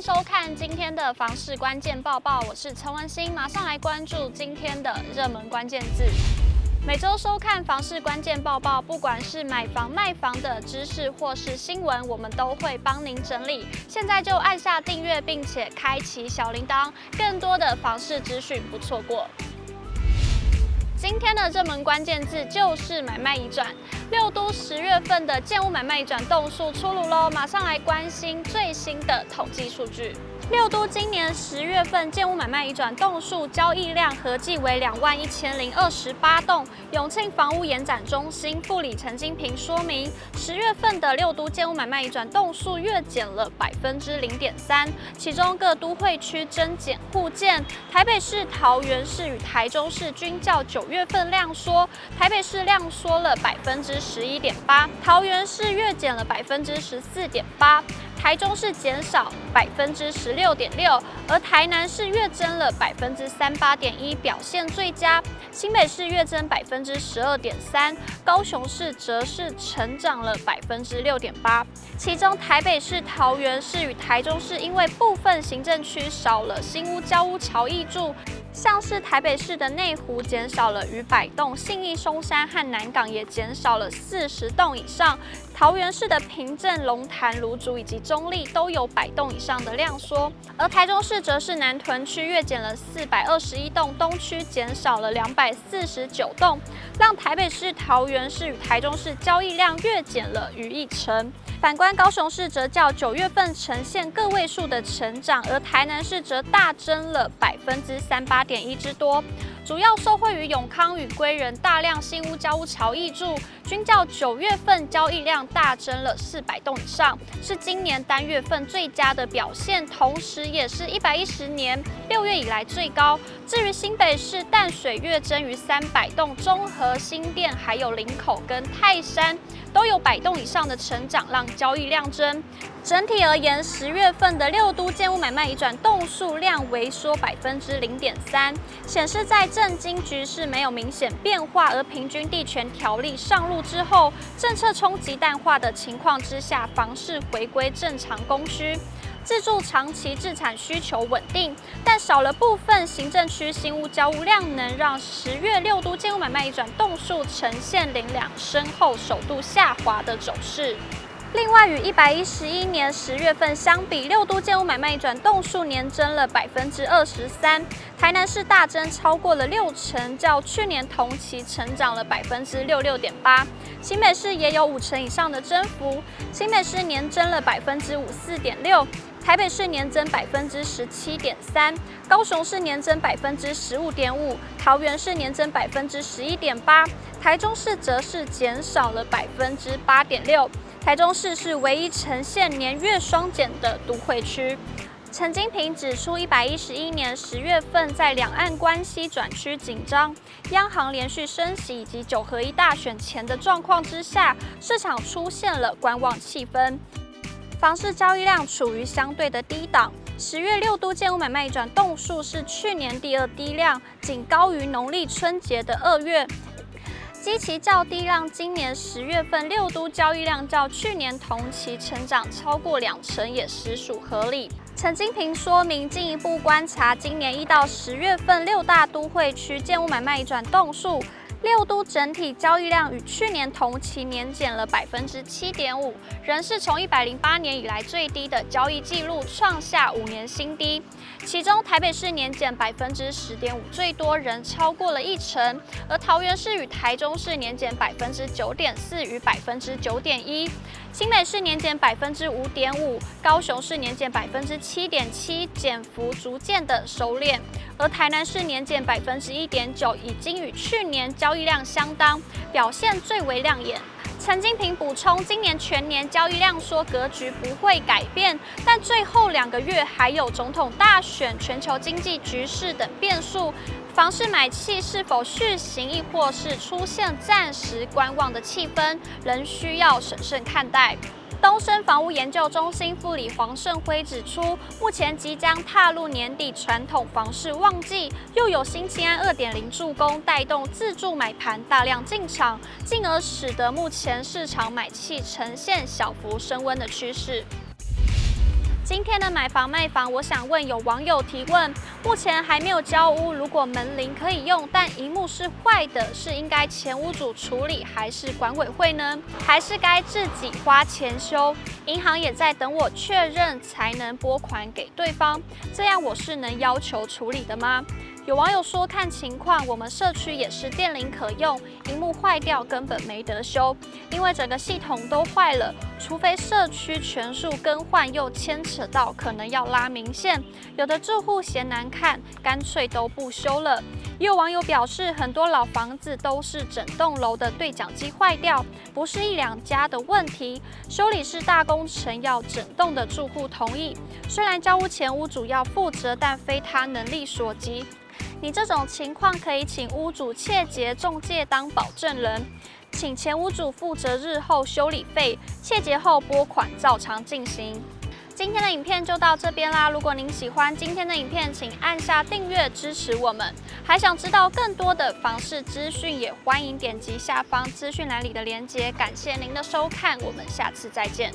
收看今天的房市关键报报，我是陈文心，马上来关注今天的热门关键字。每周收看房市关键报报，不管是买房卖房的知识或是新闻，我们都会帮您整理。现在就按下订阅，并且开启小铃铛，更多的房市资讯不错过。今天的热门关键字就是买卖移转。六都十月份的建物买卖移转栋数出炉喽，马上来关心最新的统计数据。六都今年十月份建物买卖移转栋数交易量合计为两万一千零二十八栋。永庆房屋延展中心副理陈金平说明，十月份的六都建物买卖移转栋数月减了百分之零点三，其中各都会区增减互见，台北市、桃园市与台中市均较九月份量缩，台北市量缩了百分之十一点八，桃园市月减了百分之十四点八。台中市减少百分之十六点六，而台南市月增了百分之三八点一，表现最佳。新北市月增百分之十二点三，高雄市则是成长了百分之六点八。其中台北市、桃园市与台中市因为部分行政区少了新屋交屋桥易住。像是台北市的内湖减少了逾百栋，信义松山和南港也减少了四十栋以上。桃园市的平镇、龙潭、芦竹以及中坜都有百栋以上的量缩，而台中市则是南屯区月减了四百二十一栋，东区减少了两百四十九栋，让台北市、桃园市与台中市交易量月减了逾一成。反观高雄市，则较九月份呈现个位数的成长，而台南市则大增了百分之三八点一之多。主要受惠于永康与归仁大量新屋交屋潮易住，均较九月份交易量大增了四百栋以上，是今年单月份最佳的表现，同时也是一百一十年六月以来最高。至于新北市淡水月增逾三百栋，中和、新店还有林口跟泰山都有百栋以上的成长，让交易量增。整体而言，十月份的六都建物买卖移转栋数量萎缩百分之零点三，显示在政经局势没有明显变化，而平均地权条例上路之后，政策冲击淡化的情况之下，房市回归正常供需，自住长期置产需求稳定，但少了部分行政区新屋交屋量能，让十月六都建屋买卖一转栋数呈现零两升后首度下滑的走势。另外，与一百一十一年十月份相比，六都建屋买卖转栋数年增了百分之二十三，台南市大增超过了六成，较去年同期成长了百分之六六点八。新北市也有五成以上的增幅，新北市年增了百分之五四点六，台北市年增百分之十七点三，高雄市年增百分之十五点五，桃园市年增百分之十一点八，台中市则是减少了百分之八点六。台中市是唯一呈现年月双减的都会区。陈金平指出，一百一十一年十月份，在两岸关系转趋紧张、央行连续升息以及九合一大选前的状况之下，市场出现了观望气氛，房市交易量处于相对的低档。十月六都建物买卖移转栋数是去年第二低量，仅高于农历春节的二月。基期较低，让今年十月份六都交易量较去年同期成长超过两成，也实属合理。陈金平说明，进一步观察今年一到十月份六大都会区建物买卖移转栋数。六都整体交易量与去年同期年减了百分之七点五，仍是从一百零八年以来最低的交易记录，创下五年新低。其中台北市年减百分之十点五，最多仍超过了一成，而桃园市与台中市年减百分之九点四与百分之九点一，新北市年减百分之五点五，高雄市年减百分之七点七，减幅逐渐的收敛。而台南市年减百分之一点九，已经与去年交易量相当，表现最为亮眼。陈金平补充，今年全年交易量缩格局不会改变，但最后两个月还有总统大选、全球经济局势等变数，房市买气是否续行，亦或是出现暂时观望的气氛，仍需要审慎看待。东升房屋研究中心副理黄胜辉指出，目前即将踏入年底传统房市旺季，又有新青安二点零助攻，带动自住买盘大量进场，进而使得目前市场买气呈现小幅升温的趋势。今天的买房卖房，我想问有网友提问：目前还没有交屋，如果门铃可以用，但荧幕是坏的，是应该前屋主处理，还是管委会呢？还是该自己花钱修？银行也在等我确认才能拨款给对方，这样我是能要求处理的吗？有网友说看情况，我们社区也是电铃可用，荧幕坏掉根本没得修，因为整个系统都坏了，除非社区全数更换，又牵扯到可能要拉明线，有的住户嫌难看，干脆都不修了。也有网友表示，很多老房子都是整栋楼的对讲机坏掉，不是一两家的问题，修理是大工程，要整栋的住户同意。虽然交屋前屋主要负责，但非他能力所及。你这种情况可以请屋主切结中介当保证人，请前屋主负责日后修理费，切结后拨款照常进行。今天的影片就到这边啦，如果您喜欢今天的影片，请按下订阅支持我们。还想知道更多的房事资讯，也欢迎点击下方资讯栏里的链接。感谢您的收看，我们下次再见。